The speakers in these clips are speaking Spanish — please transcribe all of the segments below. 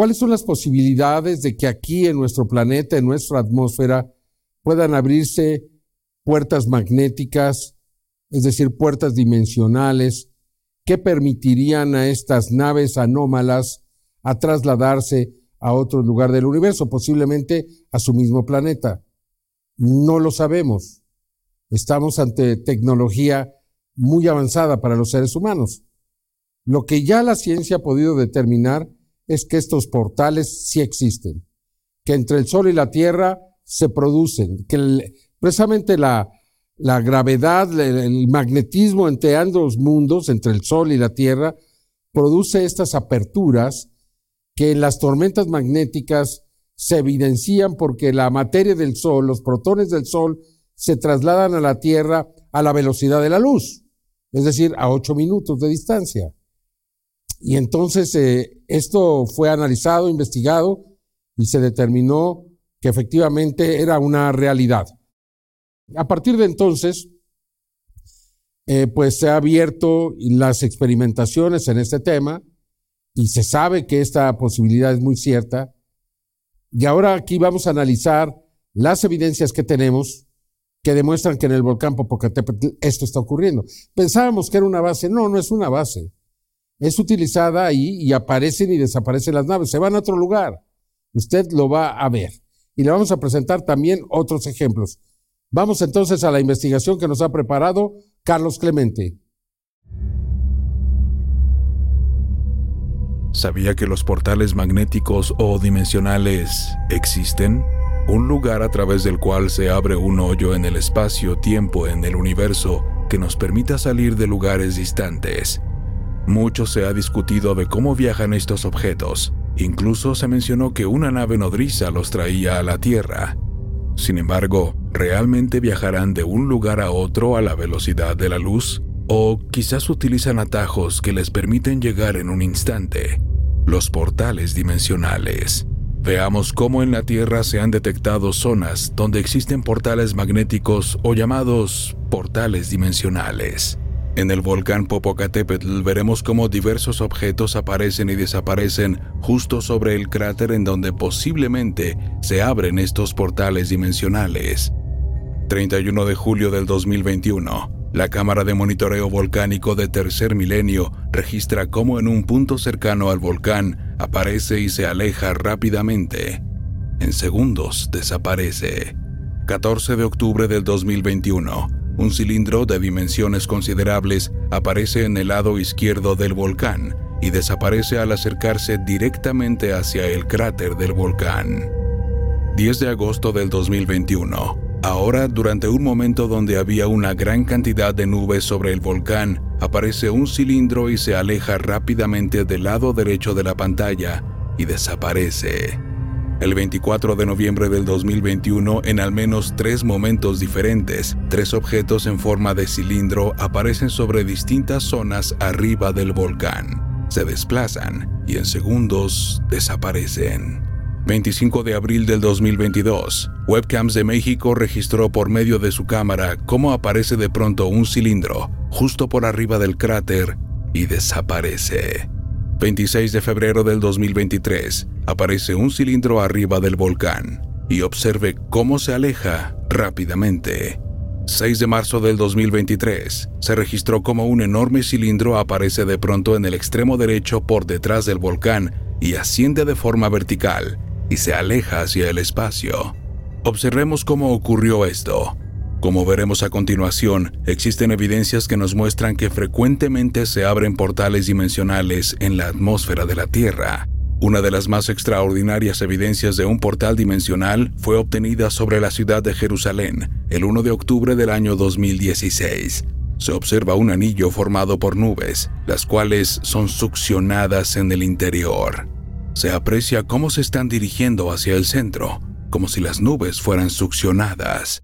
¿Cuáles son las posibilidades de que aquí en nuestro planeta, en nuestra atmósfera, puedan abrirse puertas magnéticas, es decir, puertas dimensionales, que permitirían a estas naves anómalas a trasladarse a otro lugar del universo, posiblemente a su mismo planeta? No lo sabemos. Estamos ante tecnología muy avanzada para los seres humanos. Lo que ya la ciencia ha podido determinar es que estos portales sí existen, que entre el Sol y la Tierra se producen, que precisamente la, gravedad, el magnetismo entre ambos mundos, entre el Sol y la Tierra, produce estas aperturas que en las tormentas magnéticas se evidencian porque la materia del Sol, los protones del Sol, se trasladan a la Tierra a la velocidad de la luz, es decir, a 8 minutos de distancia. Y entonces eh, esto fue analizado, investigado y se determinó que efectivamente era una realidad. A partir de entonces, eh, pues se ha abierto las experimentaciones en este tema y se sabe que esta posibilidad es muy cierta. Y ahora aquí vamos a analizar las evidencias que tenemos que demuestran que en el volcán Popocatépetl esto está ocurriendo. Pensábamos que era una base, no, no es una base. Es utilizada ahí y aparecen y desaparecen las naves, se van a otro lugar. Usted lo va a ver. Y le vamos a presentar también otros ejemplos. Vamos entonces a la investigación que nos ha preparado Carlos Clemente. ¿Sabía que los portales magnéticos o dimensionales existen? Un lugar a través del cual se abre un hoyo en el espacio-tiempo en el universo que nos permita salir de lugares distantes. Mucho se ha discutido de cómo viajan estos objetos. Incluso se mencionó que una nave nodriza los traía a la Tierra. Sin embargo, ¿realmente viajarán de un lugar a otro a la velocidad de la luz? ¿O quizás utilizan atajos que les permiten llegar en un instante? Los portales dimensionales. Veamos cómo en la Tierra se han detectado zonas donde existen portales magnéticos o llamados portales dimensionales. En el volcán Popocatépetl veremos cómo diversos objetos aparecen y desaparecen justo sobre el cráter en donde posiblemente se abren estos portales dimensionales. 31 de julio del 2021. La cámara de monitoreo volcánico de tercer milenio registra cómo en un punto cercano al volcán aparece y se aleja rápidamente. En segundos desaparece. 14 de octubre del 2021. Un cilindro de dimensiones considerables aparece en el lado izquierdo del volcán y desaparece al acercarse directamente hacia el cráter del volcán. 10 de agosto del 2021. Ahora, durante un momento donde había una gran cantidad de nubes sobre el volcán, aparece un cilindro y se aleja rápidamente del lado derecho de la pantalla y desaparece. El 24 de noviembre del 2021, en al menos tres momentos diferentes, tres objetos en forma de cilindro aparecen sobre distintas zonas arriba del volcán. Se desplazan y en segundos desaparecen. 25 de abril del 2022, Webcams de México registró por medio de su cámara cómo aparece de pronto un cilindro justo por arriba del cráter y desaparece. 26 de febrero del 2023, aparece un cilindro arriba del volcán y observe cómo se aleja rápidamente. 6 de marzo del 2023, se registró como un enorme cilindro aparece de pronto en el extremo derecho por detrás del volcán y asciende de forma vertical y se aleja hacia el espacio. Observemos cómo ocurrió esto. Como veremos a continuación, existen evidencias que nos muestran que frecuentemente se abren portales dimensionales en la atmósfera de la Tierra. Una de las más extraordinarias evidencias de un portal dimensional fue obtenida sobre la ciudad de Jerusalén el 1 de octubre del año 2016. Se observa un anillo formado por nubes, las cuales son succionadas en el interior. Se aprecia cómo se están dirigiendo hacia el centro, como si las nubes fueran succionadas.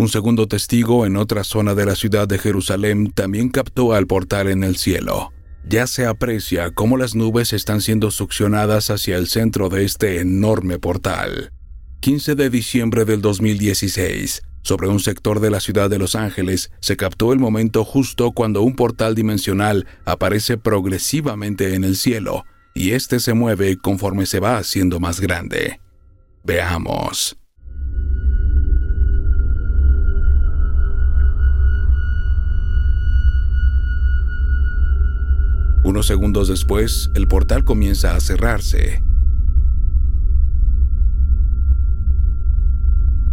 Un segundo testigo en otra zona de la ciudad de Jerusalén también captó al portal en el cielo. Ya se aprecia cómo las nubes están siendo succionadas hacia el centro de este enorme portal. 15 de diciembre del 2016, Sobre un sector de la ciudad de Los Ángeles se captó el momento justo cuando un portal dimensional aparece progresivamente en el cielo, y este se mueve conforme se va haciendo más grande. Veamos. Unos segundos después, el portal comienza a cerrarse.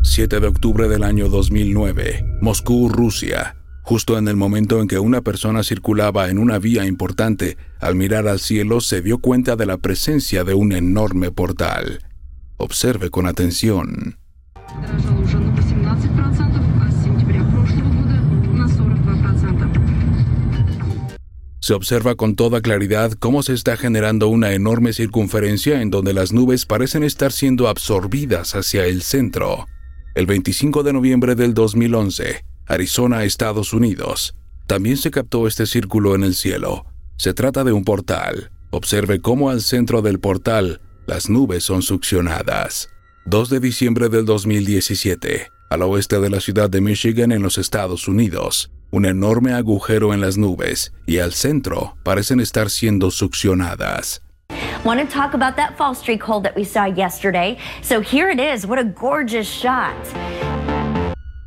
7 de octubre del año 2009, Moscú, Rusia. Justo en el momento en que una persona circulaba en una vía importante, al mirar al cielo se dio cuenta de la presencia de un enorme portal. Observe con atención. Se observa con toda claridad cómo se está generando una enorme circunferencia en donde las nubes parecen estar siendo absorbidas hacia el centro. El 25 de noviembre del 2011, Arizona, Estados Unidos, también se captó este círculo en el cielo. Se trata de un portal. Observe cómo al centro del portal las nubes son succionadas. 2 de diciembre del 2017, al oeste de la ciudad de Michigan en los Estados Unidos, un enorme agujero en las nubes y al centro parecen estar siendo succionadas. Want to talk about that fall streak hole that we saw yesterday? So here it is. What a gorgeous shot.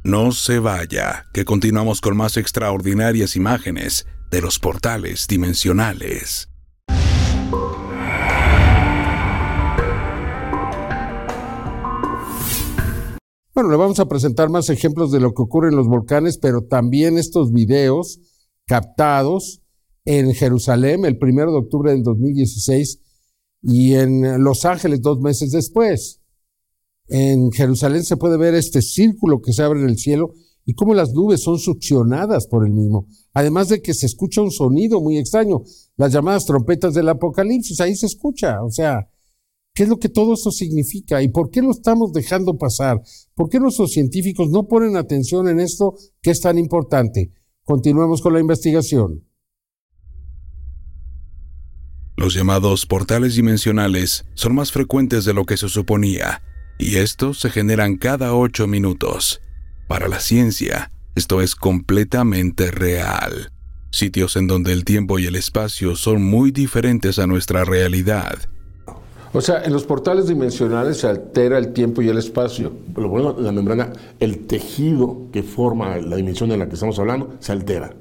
No se vaya, que continuamos con más extraordinarias imágenes de los portales dimensionales. Bueno, le vamos a presentar más ejemplos de lo que ocurre en los volcanes, pero también estos videos captados en Jerusalén el 1 de octubre del 2016 y en Los Ángeles dos meses después. En Jerusalén se puede ver este círculo que se abre en el cielo y cómo las nubes son succionadas por el mismo. Además de que se escucha un sonido muy extraño, las llamadas trompetas del apocalipsis, ahí se escucha. O sea, ¿Qué es lo que todo esto significa y por qué lo estamos dejando pasar? ¿Por qué nuestros científicos no ponen atención en esto que es tan importante? Continuemos con la investigación. Los llamados portales dimensionales son más frecuentes de lo que se suponía, y estos se generan cada ocho minutos. Para la ciencia, esto es completamente real. Sitios en donde el tiempo y el espacio son muy diferentes a nuestra realidad o sea, en los portales dimensionales se altera el tiempo y el espacio. Lo bueno, la membrana, el tejido que forma la dimensión en la que estamos hablando, se altera.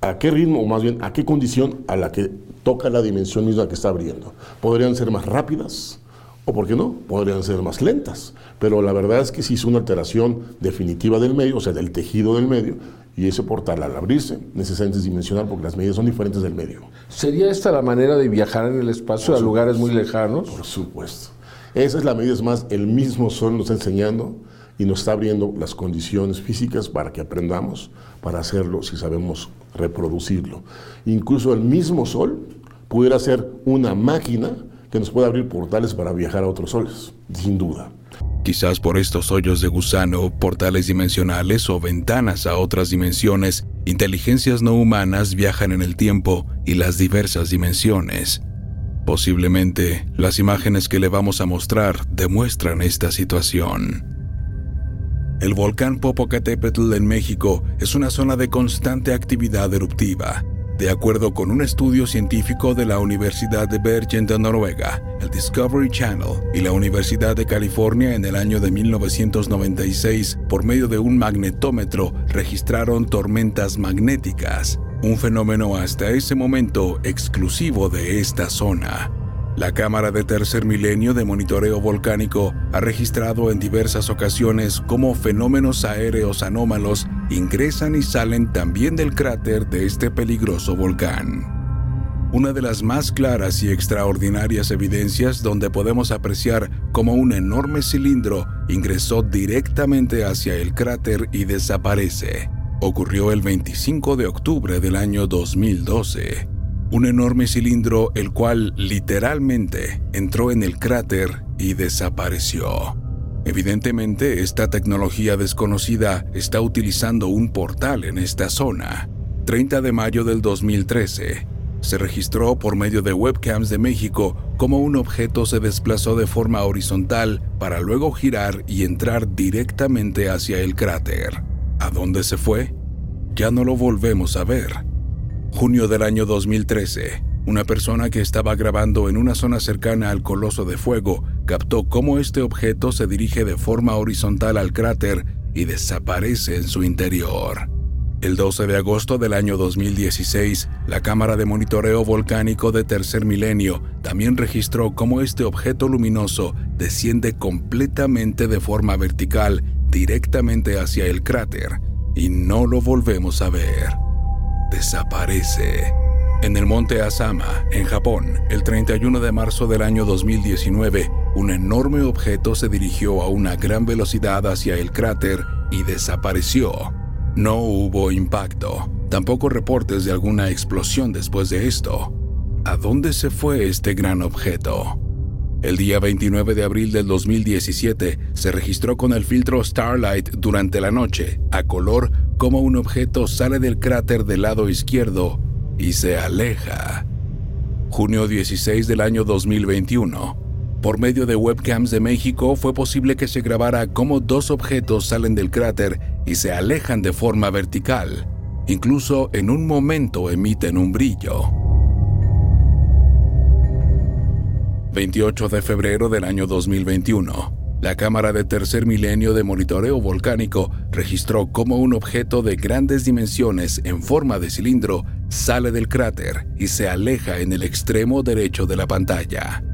¿A qué ritmo, o más bien, a qué condición a la que toca la dimensión misma que está abriendo? Podrían ser más rápidas, o por qué no, podrían ser más lentas. Pero la verdad es que si es una alteración definitiva del medio, o sea, del tejido del medio, y ese portal al abrirse necesariamente es dimensional porque las medidas son diferentes del medio. ¿Sería esta la manera de viajar en el espacio a lugares muy lejanos? Por supuesto. Esa es la medida, es más, el mismo Sol nos está enseñando y nos está abriendo las condiciones físicas para que aprendamos, para hacerlo si sabemos reproducirlo. Incluso el mismo Sol pudiera ser una máquina que nos pueda abrir portales para viajar a otros soles, sin duda. Quizás por estos hoyos de gusano, portales dimensionales o ventanas a otras dimensiones, inteligencias no humanas viajan en el tiempo y las diversas dimensiones. Posiblemente, las imágenes que le vamos a mostrar demuestran esta situación. El volcán Popocatépetl en México es una zona de constante actividad eruptiva, de acuerdo con un estudio científico de la Universidad de Bergen de Noruega, el Discovery Channel y la Universidad de California en el año de 1996, por medio de un magnetómetro, registraron tormentas magnéticas, un fenómeno hasta ese momento exclusivo de esta zona. La Cámara de Tercer Milenio de Monitoreo Volcánico ha registrado en diversas ocasiones cómo fenómenos aéreos anómalos ingresan y salen también del cráter de este peligroso volcán. Una de las más claras y extraordinarias evidencias donde podemos apreciar cómo un enorme cilindro ingresó directamente hacia el cráter y desaparece ocurrió el 25 de octubre del año 2012 un enorme cilindro el cual literalmente entró en el cráter y desapareció. Evidentemente, esta tecnología desconocida está utilizando un portal en esta zona. 30 de mayo del 2013. se registró por medio de webcams de México cómo un objeto se desplazó de forma horizontal para luego girar y entrar directamente hacia el cráter. ¿A dónde se fue? Ya no lo volvemos a ver. Junio del año 2013, una persona que estaba grabando en una zona cercana al Coloso de Fuego captó cómo este objeto se dirige de forma horizontal al cráter y desaparece en su interior. El 12 de agosto del año 2016, la cámara de monitoreo volcánico de Tercer Milenio también registró cómo este objeto luminoso desciende completamente de forma vertical directamente hacia el cráter y no lo volvemos a ver. Desaparece. En el monte Asama, en Japón, el 31 de marzo del año 2019, un enorme objeto se dirigió a una gran velocidad hacia el cráter y desapareció no hubo impacto, tampoco reportes de alguna explosión después de esto. ¿A dónde se fue este gran objeto? El día 29 de abril del 2017 se registró con el filtro Starlight durante la noche, a color, como un objeto sale del cráter del lado izquierdo y se aleja. Junio 16 del año 2021. Por medio de webcams de México fue posible que se grabara cómo dos objetos salen del cráter y se alejan de forma vertical. Incluso en un momento emiten un brillo. 28 de febrero del año 2021. La cámara de tercer milenio de monitoreo volcánico registró cómo un objeto de grandes dimensiones en forma de cilindro sale del cráter y se aleja en el extremo derecho de la pantalla.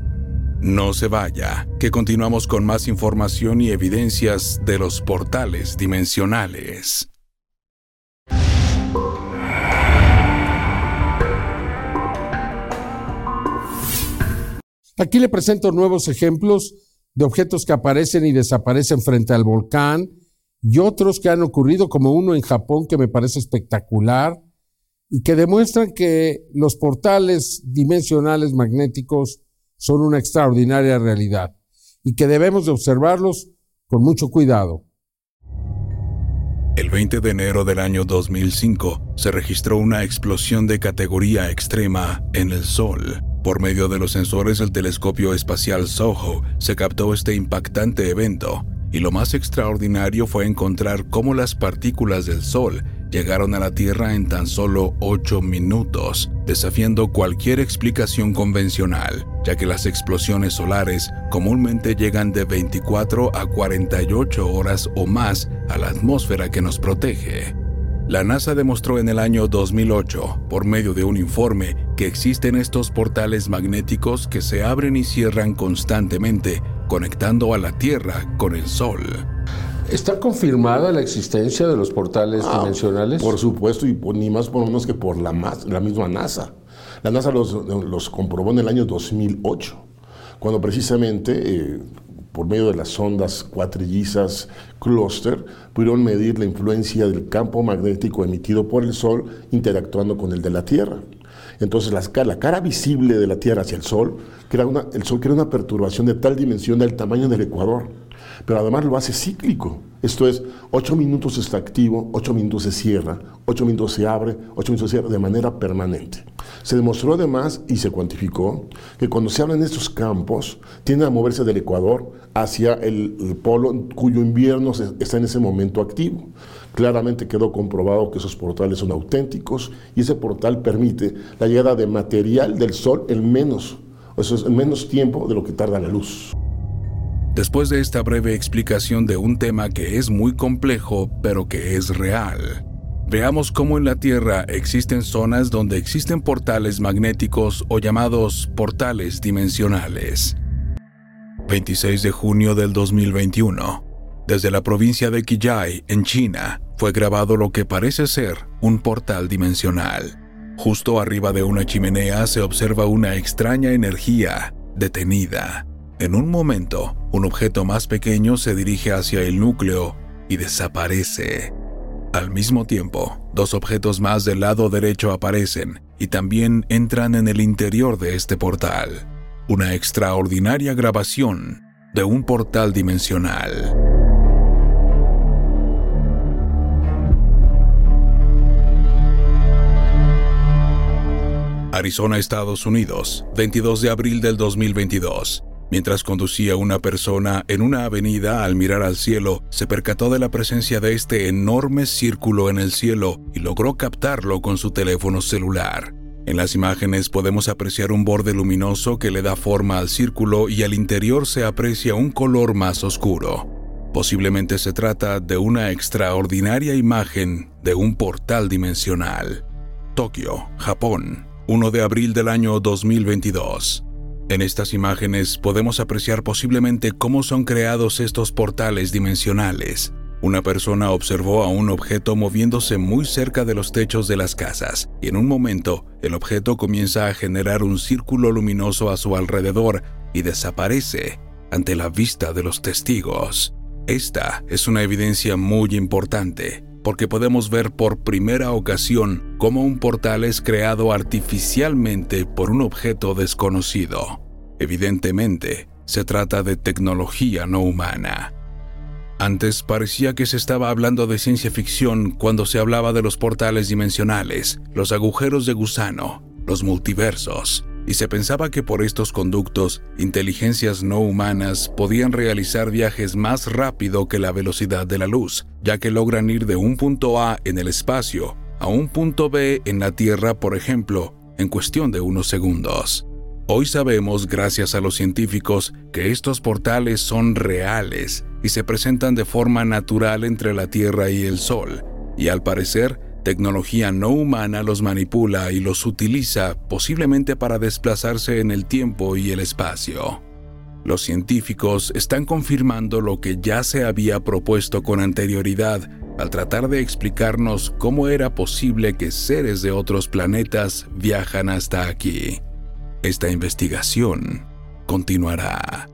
No se vaya, que continuamos con más información y evidencias de los portales dimensionales. Aquí le presento nuevos ejemplos de objetos que aparecen y desaparecen frente al volcán y otros que han ocurrido, como uno en Japón que me parece espectacular y que demuestran que los portales dimensionales magnéticos son una extraordinaria realidad y que debemos de observarlos con mucho cuidado. El 20 de enero del año 2005 se registró una explosión de categoría extrema en el Sol. Por medio de los sensores del telescopio espacial SOHO se captó este impactante evento, y lo más extraordinario fue encontrar cómo las partículas del Sol llegaron a la Tierra en tan solo 8 minutos, desafiando cualquier explicación convencional, ya que las explosiones solares comúnmente llegan de 24 a 48 horas o más a la atmósfera que nos protege. La NASA demostró en el año 2008, por medio de un informe, que existen estos portales magnéticos que se abren y cierran constantemente, conectando a la Tierra con el Sol. ¿Está confirmada la existencia de los portales ah, dimensionales? Por supuesto, y ni más por menos que por la, la misma NASA. La NASA los, comprobó en el año 2008, cuando precisamente, eh, por medio de las ondas cuatrillizas cluster, pudieron medir la influencia del campo magnético emitido por el Sol interactuando con el de la Tierra. Entonces la, la cara visible de la Tierra hacia el Sol, crea una, el Sol crea una perturbación de tal dimensión del tamaño del Ecuador pero además lo hace cíclico. Esto es, ocho minutos está activo, ocho minutos se cierra, ocho minutos se abre, ocho minutos se cierra de manera permanente. Se demostró además y se cuantificó que cuando se hablan estos campos, tienden a moverse del Ecuador hacia el, polo cuyo invierno está en ese momento activo. Claramente quedó comprobado que esos portales son auténticos y ese portal permite la llegada de material del Sol en menos, en menos tiempo de lo que tarda la luz. Después de esta breve explicación de un tema que es muy complejo, pero que es real, veamos cómo en la Tierra existen zonas donde existen portales magnéticos o llamados portales dimensionales. 26 de junio del 2021. Desde la provincia de Qiyai, en China, fue grabado lo que parece ser un portal dimensional. Justo arriba de una chimenea se observa una extraña energía detenida. En un momento, un objeto más pequeño se dirige hacia el núcleo y desaparece. Al mismo tiempo, dos objetos más del lado derecho aparecen y también entran en el interior de este portal. Una extraordinaria grabación de un portal dimensional. Arizona, Estados Unidos, 22 de abril del 2022. Mientras conducía una persona en una avenida al mirar al cielo, se percató de la presencia de este enorme círculo en el cielo y logró captarlo con su teléfono celular. En las imágenes podemos apreciar un borde luminoso que le da forma al círculo y al interior se aprecia un color más oscuro. Posiblemente se trata de una extraordinaria imagen de un portal dimensional. Tokio, Japón, 1 de abril del año 2022. En estas imágenes podemos apreciar posiblemente cómo son creados estos portales dimensionales. Una persona observó a un objeto moviéndose muy cerca de los techos de las casas y en un momento el objeto comienza a generar un círculo luminoso a su alrededor y desaparece ante la vista de los testigos. Esta es una evidencia muy importante porque podemos ver por primera ocasión cómo un portal es creado artificialmente por un objeto desconocido. Evidentemente, se trata de tecnología no humana. Antes parecía que se estaba hablando de ciencia ficción cuando se hablaba de los portales dimensionales, los agujeros de gusano, los multiversos, y se pensaba que por estos conductos, inteligencias no humanas podían realizar viajes más rápido que la velocidad de la luz, ya que logran ir de un punto A en el espacio a un punto B en la Tierra, por ejemplo, en cuestión de unos segundos. Hoy sabemos, gracias a los científicos, que estos portales son reales y se presentan de forma natural entre la Tierra y el Sol, y al parecer, tecnología no humana los manipula y los utiliza posiblemente para desplazarse en el tiempo y el espacio. Los científicos están confirmando lo que ya se había propuesto con anterioridad al tratar de explicarnos cómo era posible que seres de otros planetas viajan hasta aquí. Esta investigación continuará.